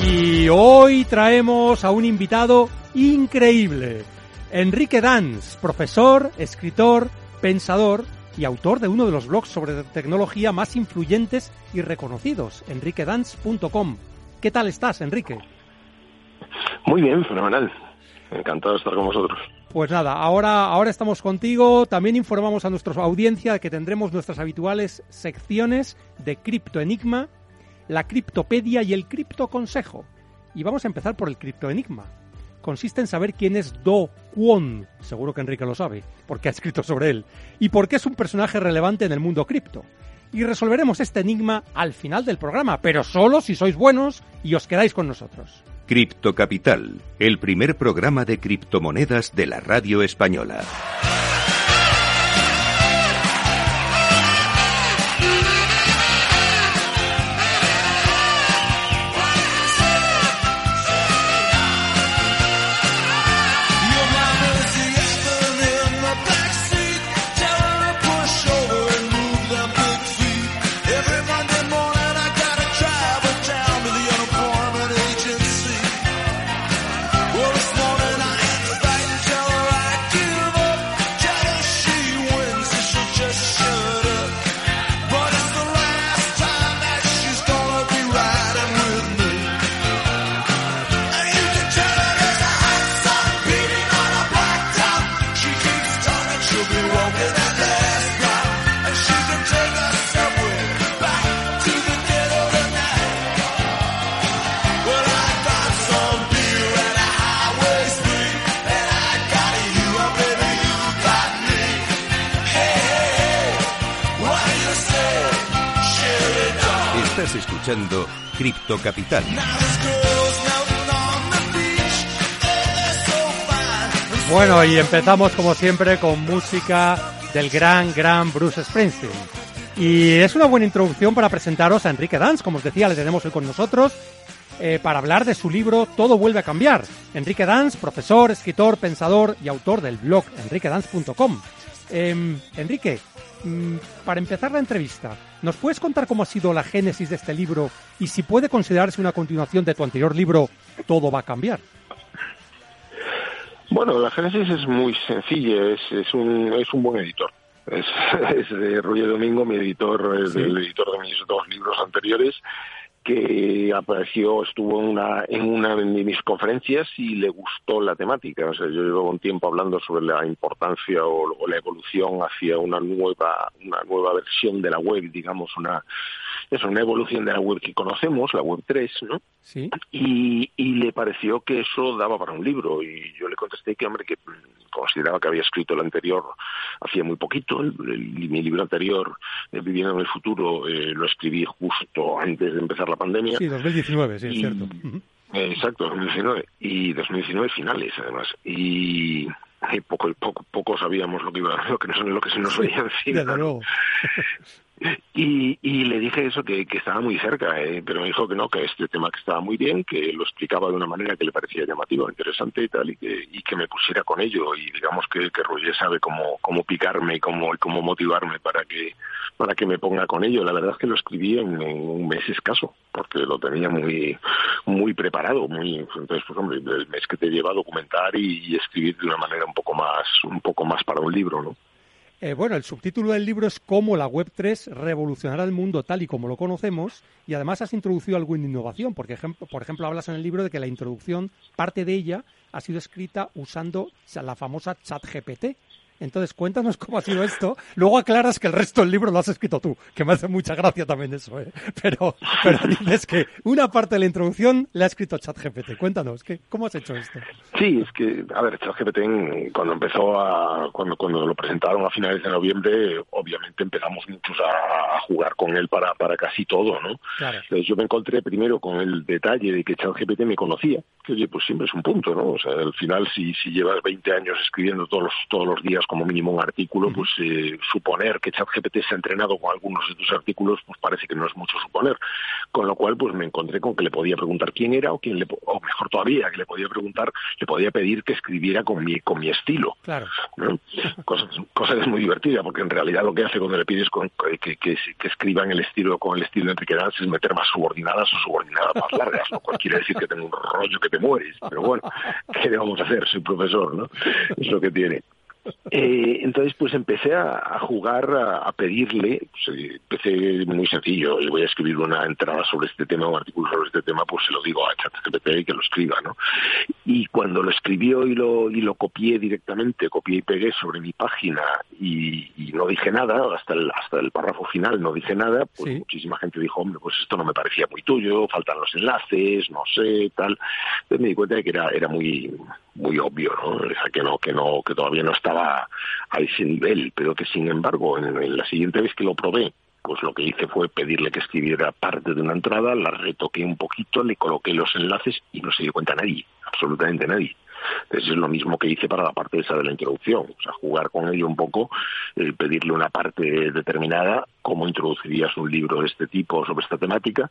Y hoy traemos a un invitado increíble, Enrique Danz, profesor, escritor, pensador y autor de uno de los blogs sobre tecnología más influyentes y reconocidos, enriquedanz.com. ¿Qué tal estás, Enrique? Muy bien, fenomenal. Encantado de estar con vosotros. Pues nada, ahora, ahora estamos contigo. También informamos a nuestra audiencia de que tendremos nuestras habituales secciones de Cripto Enigma, la Criptopedia y el Cripto Consejo. Y vamos a empezar por el Cripto Enigma. Consiste en saber quién es Do Kwon, seguro que Enrique lo sabe, porque ha escrito sobre él, y por qué es un personaje relevante en el mundo cripto. Y resolveremos este enigma al final del programa, pero solo si sois buenos y os quedáis con nosotros. Cripto Capital, el primer programa de criptomonedas de la radio española. Escuchando Capital. Bueno, y empezamos como siempre con música del gran, gran Bruce Springsteen. Y es una buena introducción para presentaros a Enrique Danz, como os decía, le tenemos hoy con nosotros eh, para hablar de su libro Todo vuelve a cambiar. Enrique Danz, profesor, escritor, pensador y autor del blog enriquedanz.com. Eh, Enrique, mm, para empezar la entrevista, ¿nos puedes contar cómo ha sido la génesis de este libro y si puede considerarse una continuación de tu anterior libro Todo va a cambiar? Bueno, la génesis es muy sencilla, es, es, un, es un buen editor. Es, es de Roger Domingo, mi editor, es Sí. el editor de mis dos libros anteriores, que apareció, estuvo en una, en una de mis conferencias y le gustó la temática. O sea, yo llevo un tiempo hablando sobre la importancia o, o la evolución hacia una nueva, una nueva versión de la web, digamos, una, es una evolución de la web que conocemos, la web 3, ¿no? Sí. y, y le pareció que eso daba para un libro y yo le contesté que hombre que consideraba que había escrito el anterior hacía muy poquito el, el- mi libro anterior viviendo en el futuro eh, lo escribí justo antes de empezar la pandemia Sí, 2019, sí, es Y- cierto. Ujú. eh, Exacto, 2019 y 2019 finales además y poco poco poco sabíamos lo que iba lo que nos, lo que se nos veía encima Desde luego. Y, y le dije eso, que, que estaba muy cerca, eh, pero me dijo que no, que este tema que estaba muy bien, que lo explicaba de una manera que le parecía llamativa, interesante y tal, y que, y que me pusiera con ello. Y digamos que, que Roger sabe cómo, cómo picarme y cómo, y cómo motivarme para que, para que me ponga con ello. La verdad es que lo escribí en, un mes escaso, porque lo tenía muy, muy preparado, muy, entonces pues hombre, el mes que te lleva a documentar y, escribir de una manera un poco más, un poco más para un libro, ¿no? Eh, bueno, el subtítulo del libro es Cómo la Web3 revolucionará el mundo tal y como lo conocemos y además has introducido algo en innovación, porque ejemplo, por ejemplo hablas en el libro de que la introducción, parte de ella, ha sido escrita usando la famosa ChatGPT. Entonces, cuéntanos cómo ha sido esto. Luego aclaras que el resto del libro lo has escrito tú, que me hace mucha gracia también eso, ¿eh? Pero, pero dices que una parte de la introducción la ha escrito ChatGPT. Cuéntanos, ¿qué, ¿cómo has hecho esto? Sí, es que, a ver, ChatGPT cuando empezó a, cuando, cuando lo presentaron a finales de noviembre, obviamente empezamos muchos a, jugar con él para, para casi todo, ¿no? Claro. Entonces yo me encontré primero con el detalle de que ChatGPT me conocía, que oye, pues siempre es un punto, ¿no? O sea, al final si, si llevas 20 años escribiendo todos los, todos los días como mínimo un artículo, pues eh, suponer que ChatGPT se ha entrenado con algunos de tus artículos, pues parece que no es mucho suponer. Con lo cual, pues me encontré con que le podía preguntar quién era o quién le, o mejor todavía, que le podía preguntar, le podía pedir que escribiera con mi, con mi estilo. Claro. ¿no? Cosa, cosa que es muy divertida, porque en realidad lo que hace cuando le pides con, que, que, que escriba en el estilo, con el estilo de Enrique Danz es meter más subordinadas o subordinadas más largas, lo cual quiere decir que tengo un rollo que te mueres. Pero bueno, ¿qué le vamos a hacer? Soy profesor, ¿no? Es lo que tiene. Eh, entonces, pues empecé a, a jugar, a, a pedirle, pues, eh, empecé muy sencillo, voy a escribir una entrada sobre este tema, un artículo sobre este tema, pues se lo digo a ChatGPT que lo escriba, ¿no? Y cuando lo escribió y lo, y lo copié directamente, copié y pegué sobre mi página y, y no dije nada, hasta el, hasta el párrafo final no dije nada, pues Sí. muchísima gente dijo, hombre, pues esto no me parecía muy tuyo, faltan los enlaces, no sé, tal. Entonces me di cuenta de que era, era muy, muy obvio, ¿no? O sea, que no, que no, que todavía no estaba a ese nivel, pero que sin embargo, en, la siguiente vez que lo probé, pues lo que hice fue pedirle que escribiera parte de una entrada, la retoqué un poquito, le coloqué los enlaces y no se dio cuenta nadie, absolutamente nadie. Entonces es lo mismo que hice para la parte esa de la introducción, o sea, jugar con ello un poco, eh, pedirle una parte determinada, cómo introducirías un libro de este tipo sobre esta temática,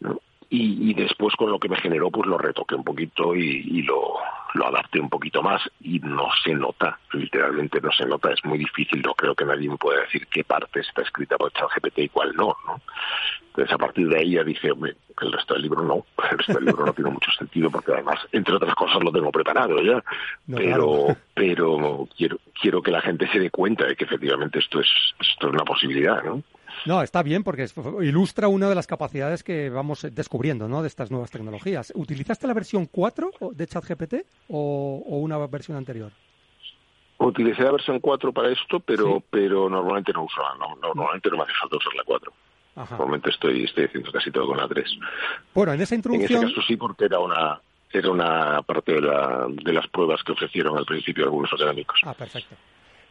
¿no? y, y después con lo que me generó pues lo retoqué un poquito y, y lo, lo adapté un poquito más y no se nota, literalmente no se nota, es muy difícil, no creo que nadie me pueda decir qué parte está escrita por ChatGPT y cuál no, ¿no? Entonces a partir de ahí ya dije, hombre, el resto del libro no, el resto del libro no tiene mucho sentido porque además, entre otras cosas, lo tengo preparado ya, No, pero claro. pero quiero quiero que la gente se dé cuenta de que efectivamente esto es esto es una posibilidad, ¿no? No, está bien porque ilustra una de las capacidades que vamos descubriendo ¿no? de estas nuevas tecnologías. ¿Utilizaste la versión 4 o- de ChatGPT o, o una versión anterior? Utilicé la versión 4 para esto, pero Sí. pero normalmente no uso, no, no, normalmente no me hace falta usar la 4. Ajá. Normalmente estoy, estoy haciendo casi todo con la 3. Bueno, en esa En ese introducción... caso sí, porque era una era una parte de, la, de las pruebas que ofrecieron al principio algunos académicos. Ah, perfecto.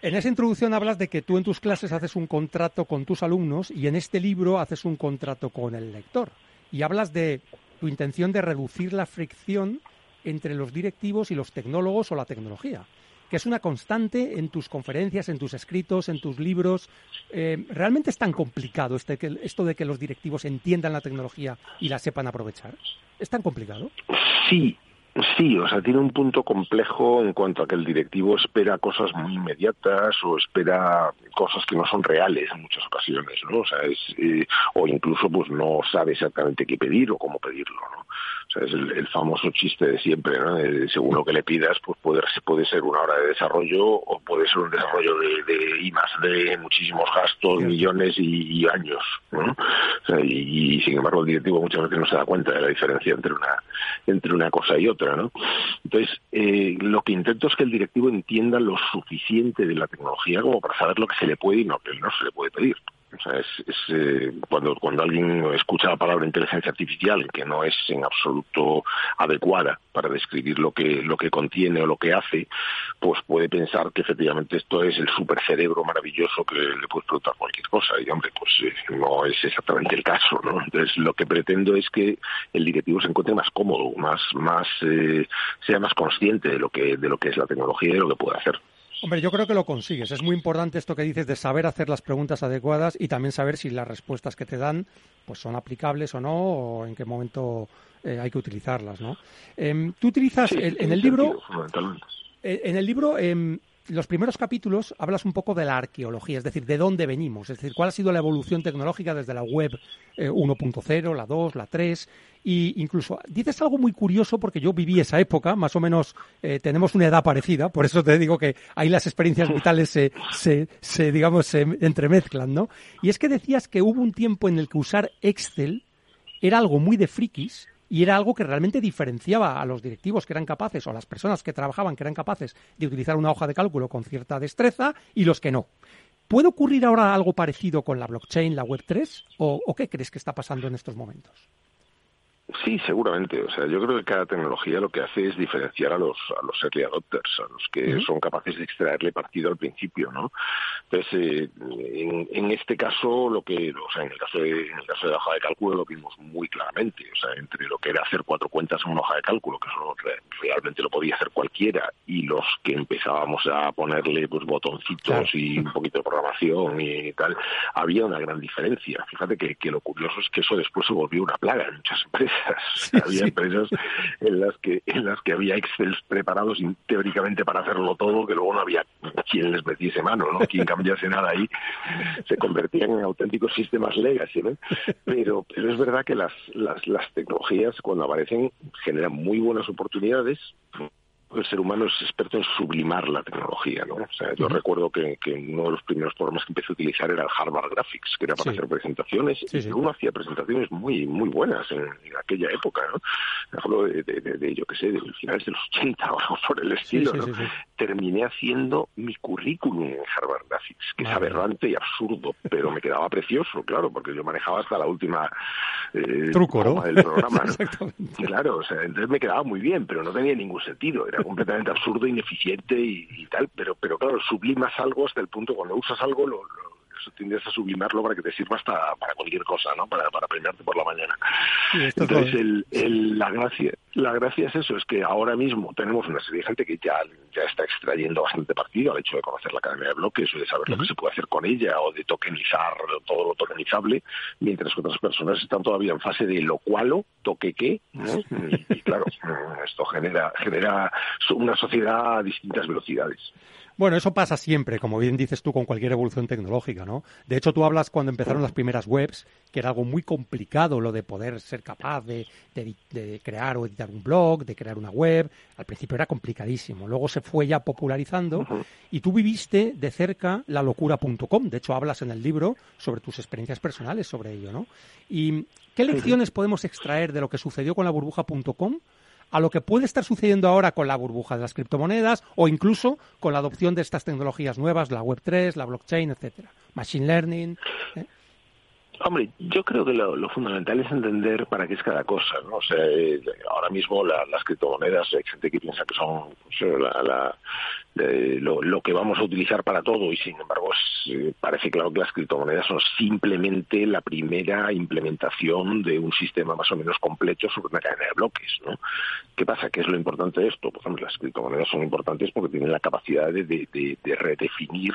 En esa introducción hablas de que tú en tus clases haces un contrato con tus alumnos y en este libro haces un contrato con el lector. Y hablas de tu intención de reducir la fricción entre los directivos y los tecnólogos o la tecnología, que es una constante en tus conferencias, en tus escritos, en tus libros. Eh, ¿Realmente es tan complicado este, esto de que los directivos entiendan la tecnología y la sepan aprovechar? ¿Es tan complicado? Sí, sí, o sea, tiene un punto complejo en cuanto a que el directivo espera cosas muy inmediatas o espera cosas que no son reales en muchas ocasiones, ¿no? O sea, es, eh, o incluso pues no sabe exactamente qué pedir o cómo pedirlo, ¿no? O sea, es el, el famoso chiste de siempre, ¿no? De, según lo que le pidas, pues puede, puede ser una hora de desarrollo o puede ser un desarrollo de, de I más D, muchísimos gastos, millones y, y años, ¿no? O sea, y, y, sin embargo el directivo muchas veces no se da cuenta de la diferencia entre una entre una cosa y otra, Entonces, eh, lo que intento es que el directivo entienda lo suficiente de la tecnología como para saber lo que se le puede y no que no se le puede pedir. O sea, es, es eh, cuando, cuando alguien escucha la palabra inteligencia artificial, que no es en absoluto adecuada para describir lo que, lo que contiene o lo que hace, pues puede pensar que efectivamente esto es el supercerebro maravilloso que le puedes preguntar cualquier cosa. Y hombre, pues eh, no es exactamente el caso, ¿no? Entonces, lo que pretendo es que el directivo se encuentre más cómodo, más, más, eh, sea más consciente de lo que, de lo que es la tecnología y de lo que puede hacer. Hombre, yo creo que lo consigues. Es muy importante esto que dices de saber hacer las preguntas adecuadas y también saber si las respuestas que te dan pues son aplicables o no o en qué momento eh, hay que utilizarlas, ¿no? Em, Tú utilizas Sí, el- en tiene el libro, eh, en el libro, em, los primeros capítulos hablas un poco de la arqueología, es decir, de dónde venimos, es decir, cuál ha sido la evolución tecnológica desde la web eh, 1.0, la 2, la 3, y incluso dices algo muy curioso porque yo viví esa época, más o menos eh, tenemos una edad parecida, por eso te digo que ahí las experiencias vitales se, se, se, digamos, se entremezclan, ¿no? Y es que decías que hubo un tiempo en el que usar Excel era algo muy de frikis y era algo que realmente diferenciaba a los directivos que eran capaces o a las personas que trabajaban que eran capaces de utilizar una hoja de cálculo con cierta destreza y los que no. ¿Puede ocurrir ahora algo parecido con la blockchain, la Web3? ¿O, o qué crees que está pasando en estos momentos? Sí, seguramente. O sea, yo creo que cada tecnología lo que hace es diferenciar a los a los early adopters, a los que son capaces de extraerle partido al principio, ¿no? Entonces, eh, en, en, este caso, lo que, o sea, en el caso de en el caso de la hoja de cálculo lo vimos muy claramente. O sea, entre lo que era hacer cuatro cuentas en una hoja de cálculo, que eso realmente lo podía hacer cualquiera, y los que empezábamos a ponerle pues botoncitos y un poquito de programación y tal, había una gran diferencia. Fíjate que, que lo curioso es que eso después se volvió una plaga en muchas empresas había empresas en las que en las que había Excel preparados teóricamente para hacerlo todo, que luego no había quien les metiese mano, ¿no? Quien cambiase nada ahí, se convertían en auténticos sistemas legacy, ¿no? Pero, pero es verdad que las, las, las tecnologías cuando aparecen generan muy buenas oportunidades el ser humano es experto en sublimar la tecnología, ¿no? O sea, yo recuerdo que, que, uno de los primeros programas que empecé a utilizar era el Harvard Graphics, que era para hacer presentaciones, y uno hacía presentaciones muy muy buenas en, aquella época, ¿no? Hablo de, de, de, yo qué sé, de finales de los 80 o algo por el estilo, ¿no? Terminé haciendo mi currículum en Harvard Graphics, que es aberrante y absurdo, pero me quedaba precioso, claro, porque yo manejaba hasta la última eh, truco, ¿no? del programa, ¿no? Claro, o sea, entonces me quedaba muy bien, pero no tenía ningún sentido, era completamente absurdo, ineficiente y, y, tal, pero, pero claro, sublimas algo hasta el punto cuando usas algo lo, lo tiendes a sublimarlo para que te sirva hasta para cualquier cosa, ¿no? Para, para premiarte por la mañana. Entonces, el, el, la gracia la gracia es eso, es que ahora mismo tenemos una serie de gente que ya, ya está extrayendo bastante partido al hecho de conocer la cadena de bloques o de saber lo que se puede hacer con ella o de tokenizar todo lo tokenizable, mientras que otras personas están todavía en fase de lo cual, toque qué, ¿no? y, y claro, esto genera, genera una sociedad a distintas velocidades. Bueno, eso pasa siempre, como bien dices tú, con cualquier evolución tecnológica, ¿no? De hecho, tú hablas cuando empezaron las primeras webs, que era algo muy complicado lo de poder ser capaz de, de, de, crear o editar un blog, de crear una web. Al principio era complicadísimo. Luego se fue ya popularizando uh -huh. y tú viviste de cerca la locura.com. De hecho, hablas en el libro sobre tus experiencias personales sobre ello, ¿no? ¿Y qué lecciones podemos extraer de lo que sucedió con la burbuja.com? A lo que puede estar sucediendo ahora con la burbuja de las criptomonedas o incluso con la adopción de estas tecnologías nuevas, la Web3, la blockchain, etcétera, machine learning. ¿eh? Hombre, yo creo que lo, fundamental es entender para qué es cada cosa, ¿no? O sea, eh, ahora mismo la, las criptomonedas, hay gente que piensa que son pues, la, de lo, lo, que vamos a utilizar para todo y sin embargo es, eh, parece claro que las criptomonedas son simplemente la primera implementación de un sistema más o menos completo sobre una cadena de bloques, ¿no? ¿Qué pasa? ¿Qué es lo importante de esto? Por ejemplo, las criptomonedas son importantes porque tienen la capacidad de, de, de, de redefinir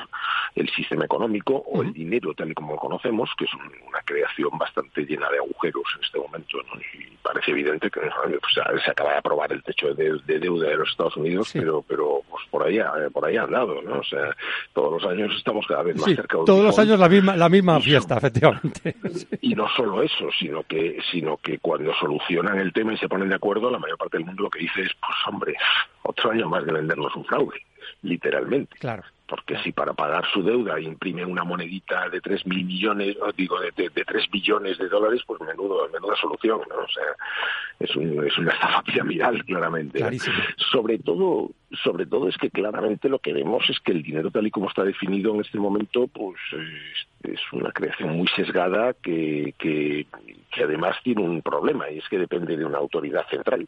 el sistema económico o el dinero tal y como lo conocemos, que es un, una creación bastante llena de agujeros en este momento, ¿no? Y parece evidente que pues, se acaba de aprobar el techo de, deuda de los Estados Unidos, sí. pero, pero pues por ahí eh, por ahí han dado, ¿no? O sea, todos los años estamos cada vez más sí, cerca de todos los años la misma la misma fiesta, efectivamente. Y no solo eso, sino que sino que cuando solucionan el tema y se ponen de acuerdo, la mayor parte del mundo lo que dice es, pues hombre, otro año más de vendernos un fraude, literalmente. Claro porque si para pagar su deuda imprime una monedita de tres mil millones, digo, de, de, de tres billones de dólares, pues menudo, menuda solución, ¿no? O sea, es, un, es una estafa piramidal, claramente. Clarísimo. Sobre todo, sobre todo es que claramente lo que vemos es que el dinero tal y como está definido en este momento, pues es, es una creación muy sesgada que, que, que además tiene un problema, y es que depende de una autoridad central.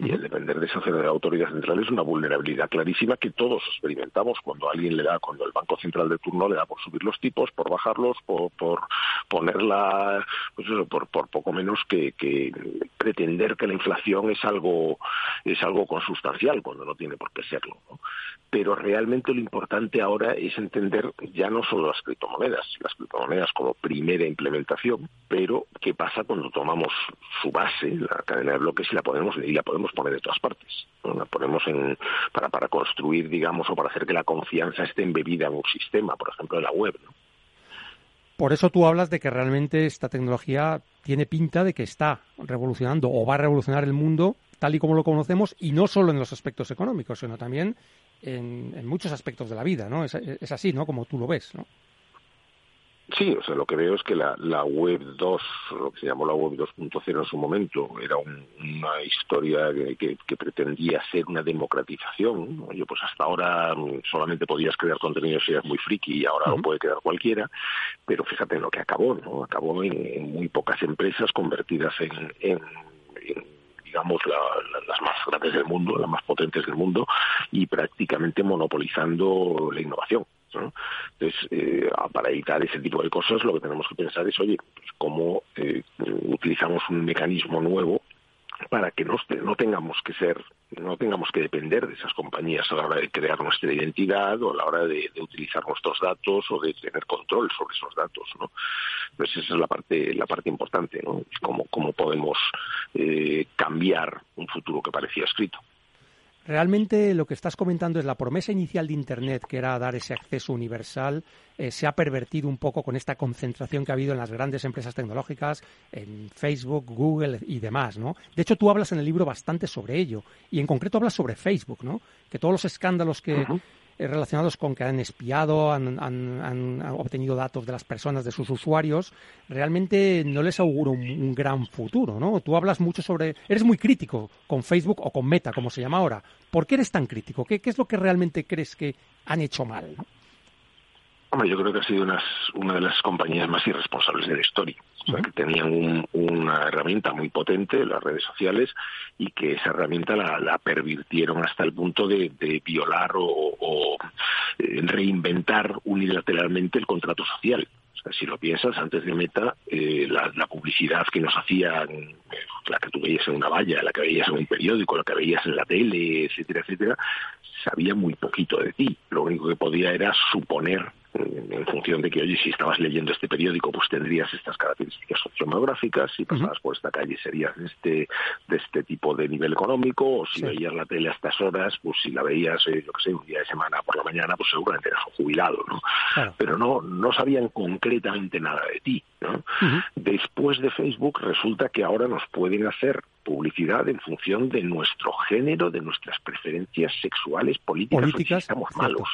Y el depender de esa autoridad central es una vulnerabilidad clarísima que todos experimentamos cuando alguien le da, cuando el Banco Central de turno le da por subir los tipos, por bajarlos, por, por ponerla, pues eso, por, por poco menos que, pretender que la inflación es algo, es algo consustancial cuando no tiene por qué serlo. Pero realmente lo importante ahora es entender ya no solo las criptomonedas, las criptomonedas como primera implementación, pero qué pasa cuando tomamos su base, la cadena de bloques, y la podemos, y la podemos poner de todas partes. La ponemos en, para, para construir, digamos, o para hacer que la confianza esté embebida en un sistema, por ejemplo, en la web. Por eso tú hablas de que realmente esta tecnología tiene pinta de que está revolucionando o va a revolucionar el mundo tal y como lo conocemos y no solo en los aspectos económicos, sino también en, en muchos aspectos de la vida, ¿no? Es, es, así, ¿no? Como tú lo ves, ¿no? Sí, o sea, lo que veo es que la, la web 2, lo que se llamó la web 2.0 en su momento, era una historia que, que, pretendía ser una democratización. Yo, pues hasta ahora mm, solamente podías crear contenido si eras muy friki y ahora lo puede crear cualquiera, pero fíjate en lo que acabó, ¿no? Acabó en, muy pocas empresas convertidas en, en, digamos, las más grandes del mundo, las más potentes del mundo, y prácticamente monopolizando la innovación. Entonces, eh, para evitar ese tipo de cosas, lo que tenemos que pensar es, oye, pues, cómo eh, utilizamos un mecanismo nuevo para que no, no tengamos que ser, no tengamos que depender de esas compañías a la hora de crear nuestra identidad o a la hora de, utilizar nuestros datos o de tener control sobre esos datos, ¿no? Entonces esa es la parte, la parte importante, ¿no? Cómo, cómo podemos eh, cambiar un futuro que parecía escrito. Realmente lo que estás comentando es la promesa inicial de Internet, que era dar ese acceso universal, eh, se ha pervertido un poco con esta concentración que ha habido en las grandes empresas tecnológicas, en Facebook, Google y demás, ¿no? De hecho, tú hablas en el libro bastante sobre ello, y en concreto hablas sobre Facebook, ¿no? Que todos los escándalos que, relacionados con que han espiado, han, obtenido datos de las personas, de sus usuarios, realmente no les auguro un, gran futuro, ¿no? Tú hablas mucho sobre, eres muy crítico con Facebook o con Meta, como se llama ahora. ¿Por qué eres tan crítico? ¿Qué, qué es lo que realmente crees que han hecho mal? Hombre, yo creo que ha sido una de las compañías más irresponsables de la historia. O sea, que tenían una herramienta muy potente, las redes sociales, y que esa herramienta la, pervirtieron hasta el punto de, violar o, eh, reinventar unilateralmente el contrato social. O sea, si lo piensas, antes de Meta, eh, la, publicidad que nos hacían, eh, la que tú veías en una valla, la que veías en un periódico, la que veías en la tele, etcétera, etcétera, sabía muy poquito de ti. Lo único que podía era suponer en función de que, oye, si estabas leyendo este periódico, pues tendrías estas características sociodemográficas, si pasabas por esta calle serías de este, de este tipo de nivel económico, o si veías la tele a estas horas, pues si la veías, eh, yo qué sé, un día de semana por la mañana, pues seguramente eras un jubilado, ¿no? Pero no, no sabían concretamente nada de ti, ¿no? Después de Facebook resulta que ahora nos pueden hacer publicidad en función de nuestro género, de nuestras preferencias sexuales, políticas, políticas estamos malos.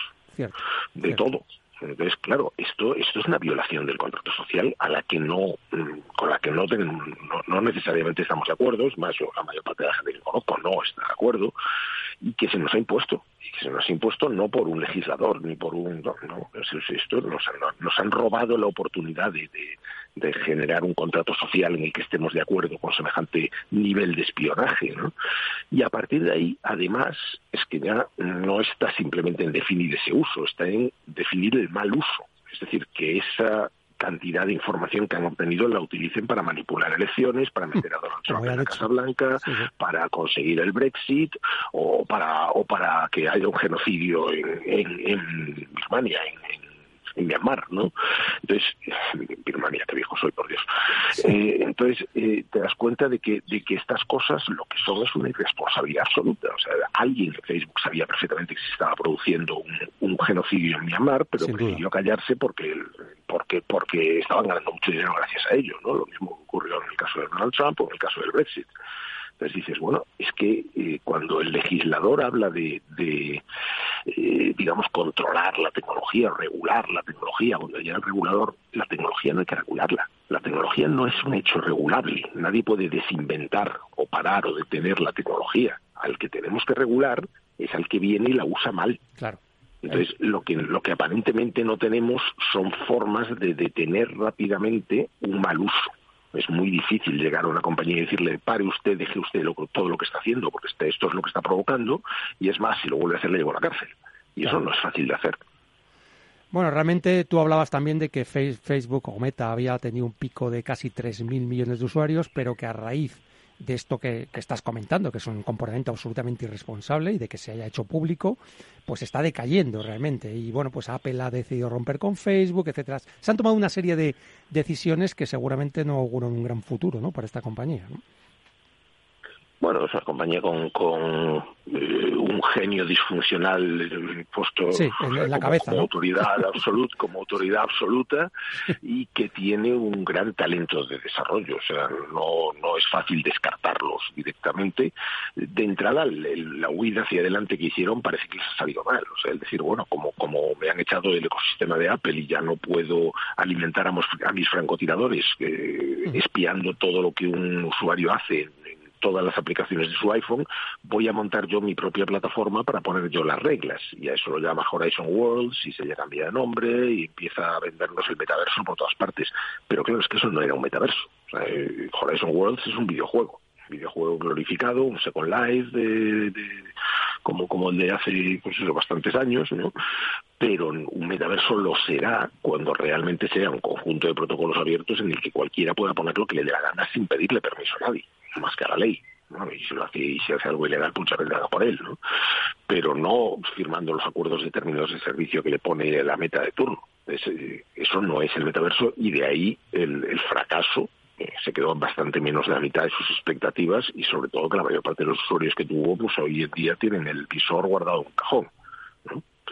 de todo. Entonces, claro, esto, esto es una violación del contrato social a la que no, mm, con la que no, no, necesariamente estamos de acuerdo, es más, la mayor parte de la gente que conozco no está de acuerdo, y que se nos ha impuesto, y que se nos ha impuesto no por un legislador ni por un... No, no esto nos, han robado la oportunidad de generar un contrato social en el que estemos de acuerdo con semejante nivel de espionaje. ¿no? Y a partir de ahí, además, es que ya no está simplemente en definir ese uso, está en definir el mal uso. Es decir, que esa cantidad de información que han obtenido la utilicen para manipular elecciones, para meter a Donald Trump en la Casa Blanca, para conseguir el Brexit o para o para que haya un genocidio en, en, en Birmania, en, en Myanmar, ¿no? Entonces, Birmania, qué viejo soy, por Dios. Eh, entonces, eh, te das cuenta de que, de que estas cosas lo que son es una irresponsabilidad absoluta. O sea, alguien en Facebook sabía perfectamente que se estaba produciendo un, genocidio en Myanmar, pero prefirió callarse porque, porque, porque estaban ganando mucho dinero gracias a ello, ¿no? Lo mismo ocurrió en el caso de Donald Trump o en el caso del Brexit. Entonces dices, bueno, es que eh, cuando el legislador habla de, eh, digamos, controlar la tecnología, regular la tecnología, cuando llega el regulador, la tecnología no hay que regularla. La tecnología no es un hecho regulable. Nadie puede desinventar o parar o detener la tecnología. Al que tenemos que regular es al que viene y la usa mal. Claro. Entonces, lo que, lo que aparentemente no tenemos son formas de detener rápidamente un mal uso es muy difícil llegar a una compañía y decirle, pare usted, deje usted todo lo que está haciendo, porque este, esto es lo que está provocando, y es más, si lo vuelve a hacer, le llevo a la cárcel. Y eso no es fácil de hacer. Bueno, realmente tú hablabas también de que Facebook o Meta había tenido un pico de casi 3.000 millones de usuarios, pero que a raíz de esto que, estás comentando, que es un comportamiento absolutamente irresponsable y de que se haya hecho público, pues está decayendo realmente. Y bueno, pues Apple ha decidido romper con Facebook, etcétera. Se han tomado una serie de decisiones que seguramente no auguran un gran futuro ¿no? para esta compañía. Bueno, es una compañía con, con eh, genio disfuncional puesto en la cabeza, como, autoridad absoluta, como autoridad absoluta y que tiene un gran talento de desarrollo. O sea, no, no es fácil descartarlos directamente. De entrada, la huida hacia adelante que hicieron parece que les ha salido mal. O sea, el decir, bueno, como, como me han echado el ecosistema de Apple y ya no puedo alimentar a, mis francotiradores eh, espiando todo lo que un usuario hace todas las aplicaciones de su iPhone, voy a montar yo mi propia plataforma para poner yo las reglas. Y a eso lo llama Horizon Worlds y se le cambia de nombre y empieza a vendernos el metaverso por todas partes. Pero claro, es que eso no era un metaverso. Eh, Horizon Worlds es un videojuego videojuego glorificado, un Second Life de, como, como el de hace pues eso, bastantes años, ¿no? Pero un metaverso lo será cuando realmente sea un conjunto de protocolos abiertos en el que cualquiera pueda poner lo que le dé la gana sin pedirle permiso a nadie más que a la ley. Y si, lo hace, y si hace algo ilegal, pues vendrá por él, ¿no? Pero no firmando los acuerdos de términos de servicio que le pone la meta de turno. eso no es el metaverso y de ahí el, fracaso se quedó bastante menos de la mitad de sus expectativas y sobre todo que la mayor parte de los usuarios que tuvo pues hoy en día tienen el visor guardado en un cajón.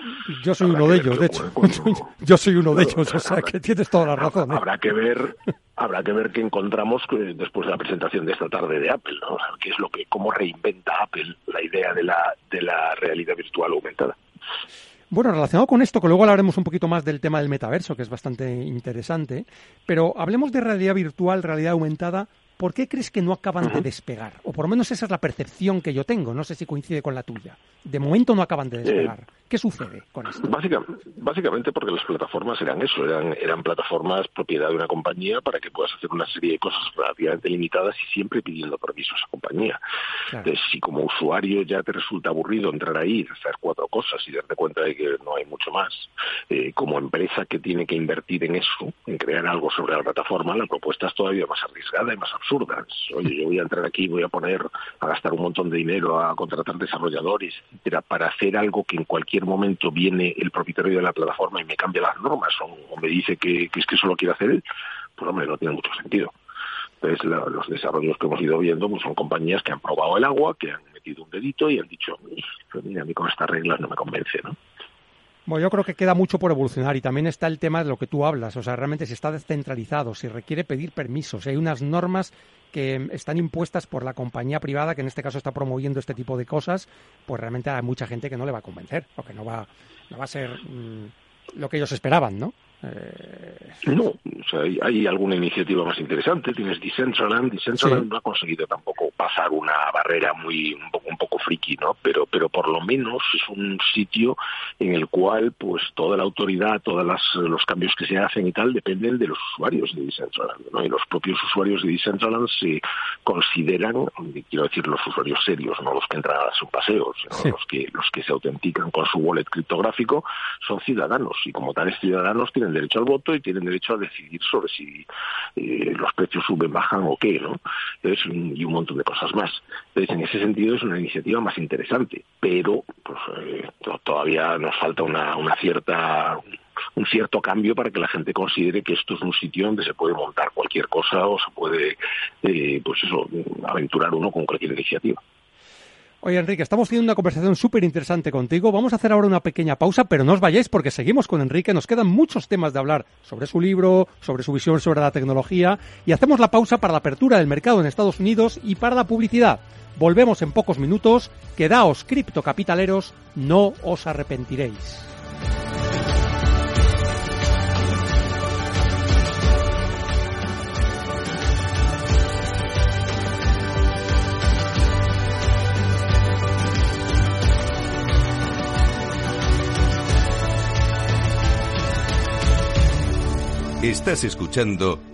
Yo soy uno de ellos, de hecho. Yo soy uno de ellos, o sea que tienes toda la razón. ¿eh? Habrá que ver, habrá que ver qué encontramos después de la presentación de esta tarde de Apple, ¿no? qué es lo que, cómo reinventa Apple la idea de la, de la realidad virtual aumentada. Bueno, relacionado con esto, que luego hablaremos un poquito más del tema del metaverso, que es bastante interesante, pero hablemos de realidad virtual, realidad aumentada, ¿por qué crees que no acaban de despegar? O por lo menos esa es la percepción que yo tengo, no sé si coincide con la tuya. De momento no acaban de despegar. ¿Qué sucede con esto? Básicamente, porque las plataformas eran eso, eran, eran plataformas propiedad de una compañía para que puedas hacer una serie de cosas relativamente limitadas y siempre pidiendo permiso a esa compañía. Entonces, si como usuario ya te resulta aburrido entrar ahí, hacer cuatro cosas y darte cuenta de que no hay mucho más, eh, como empresa que tiene que invertir en eso, en crear algo sobre la plataforma, la propuesta es todavía más arriesgada y más absurda Oye, yo voy a entrar aquí, voy a poner, a gastar un montón de dinero, a contratar desarrolladores, etcétera, para hacer algo que en cualquier momento viene el propietario de la plataforma y me cambia las normas o, me dice que, es que eso lo quiere hacer él, pues hombre, no tiene mucho sentido. Entonces, los desarrollos que hemos ido viendo pues, son compañías que han probado el agua, que han metido un dedito y han dicho, mira, a mí con estas reglas no me convence, ¿no? Bueno, yo creo que queda mucho por evolucionar y también está el tema de lo que tú hablas, o sea, realmente si está descentralizado, si requiere pedir permisos, hay unas normas que están impuestas por la compañía privada que en este caso está promoviendo este tipo de cosas, pues realmente hay mucha gente que no le va a convencer o que no va, no va a ser mm, lo que ellos esperaban, ¿no? Eh... No, o sea, hay, alguna iniciativa más interesante. Tienes Decentraland. Decentraland no ha conseguido tampoco pasar una barrera muy un poco, un poco friki, ¿no? Pero, pero por lo menos es un sitio en el cual, pues, toda la autoridad, todos los cambios que se hacen y tal dependen de los usuarios de Decentraland, ¿no? Y los propios usuarios de Decentraland se consideran, quiero decir, los usuarios serios, no los que entran a sus paseos, los que los que se autentican con su wallet criptográfico, son ciudadanos y como tales ciudadanos tienen derecho al voto y tienen derecho a decidir sobre si eh, los precios suben, bajan o qué, ¿no? y un montón de cosas más. Entonces, en ese sentido es una iniciativa más interesante, pero pues, eh, todavía nos falta una, una cierta un cierto cambio para que la gente considere que esto es un sitio donde se puede montar cualquier cosa o se puede, eh, pues eso, aventurar uno con cualquier iniciativa. Oye, Enrique, estamos teniendo una conversación súper interesante contigo. Vamos a hacer ahora una pequeña pausa, pero no os vayáis porque seguimos con Enrique. Nos quedan muchos temas de hablar sobre su libro, sobre su visión sobre la tecnología y hacemos la pausa para la apertura del mercado en Estados Unidos y para la publicidad. Volvemos en pocos minutos. Quedaos criptocapitaleros, no os arrepentiréis. Estás escuchando